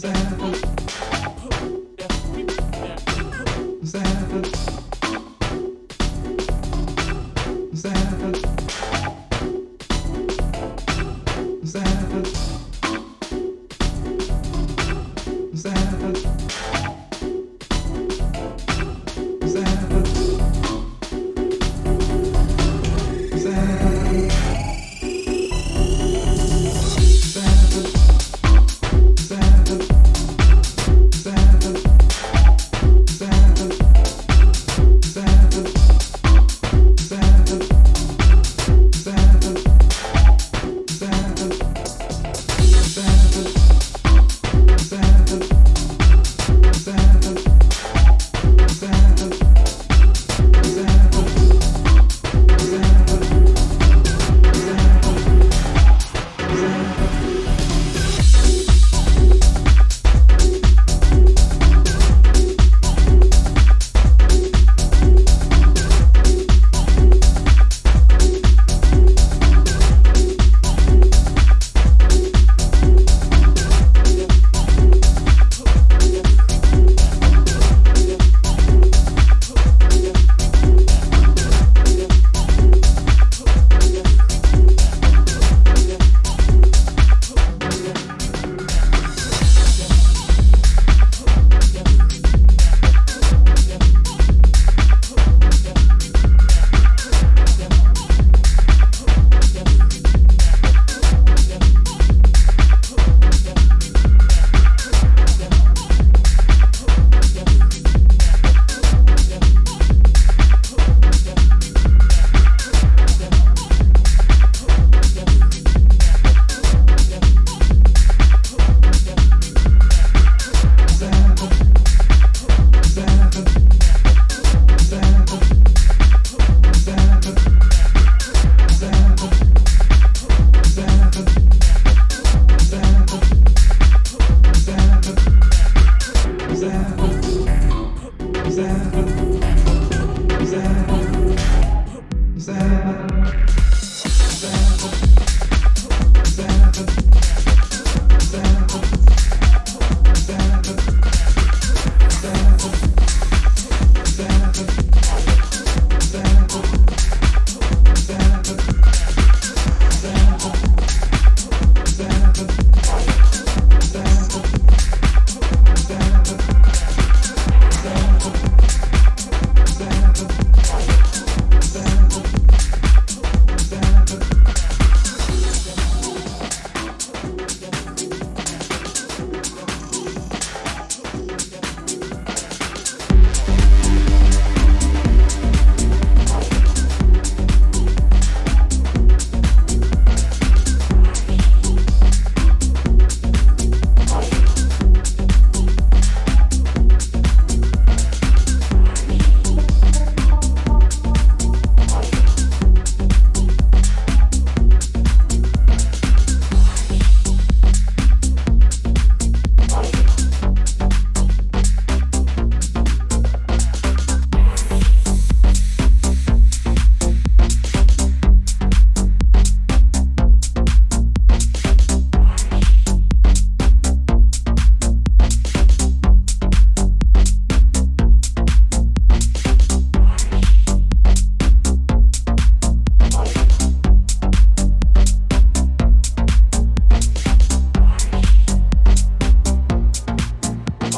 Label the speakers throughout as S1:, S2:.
S1: Cause I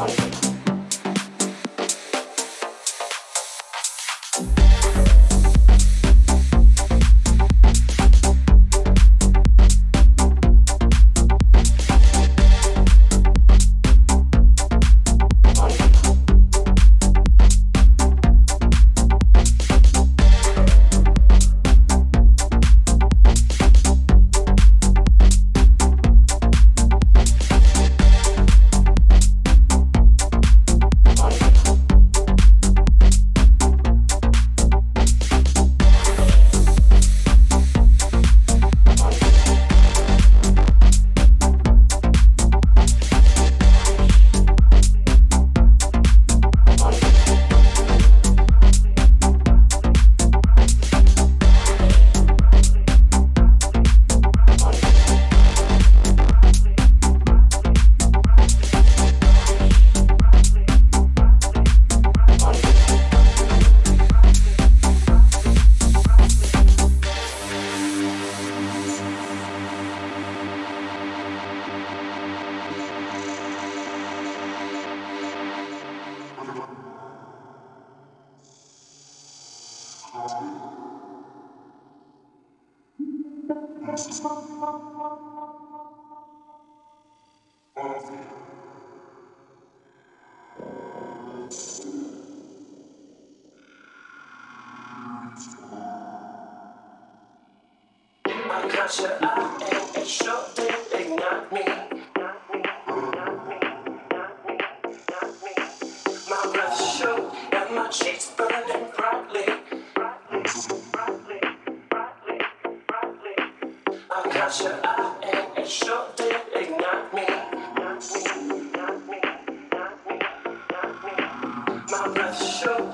S1: Mike.
S2: Gotcha.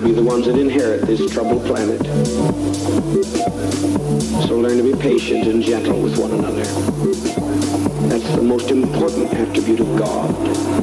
S3: to be the ones that inherit this troubled planet. So learn to be patient and gentle with one another. That's the most important attribute of God.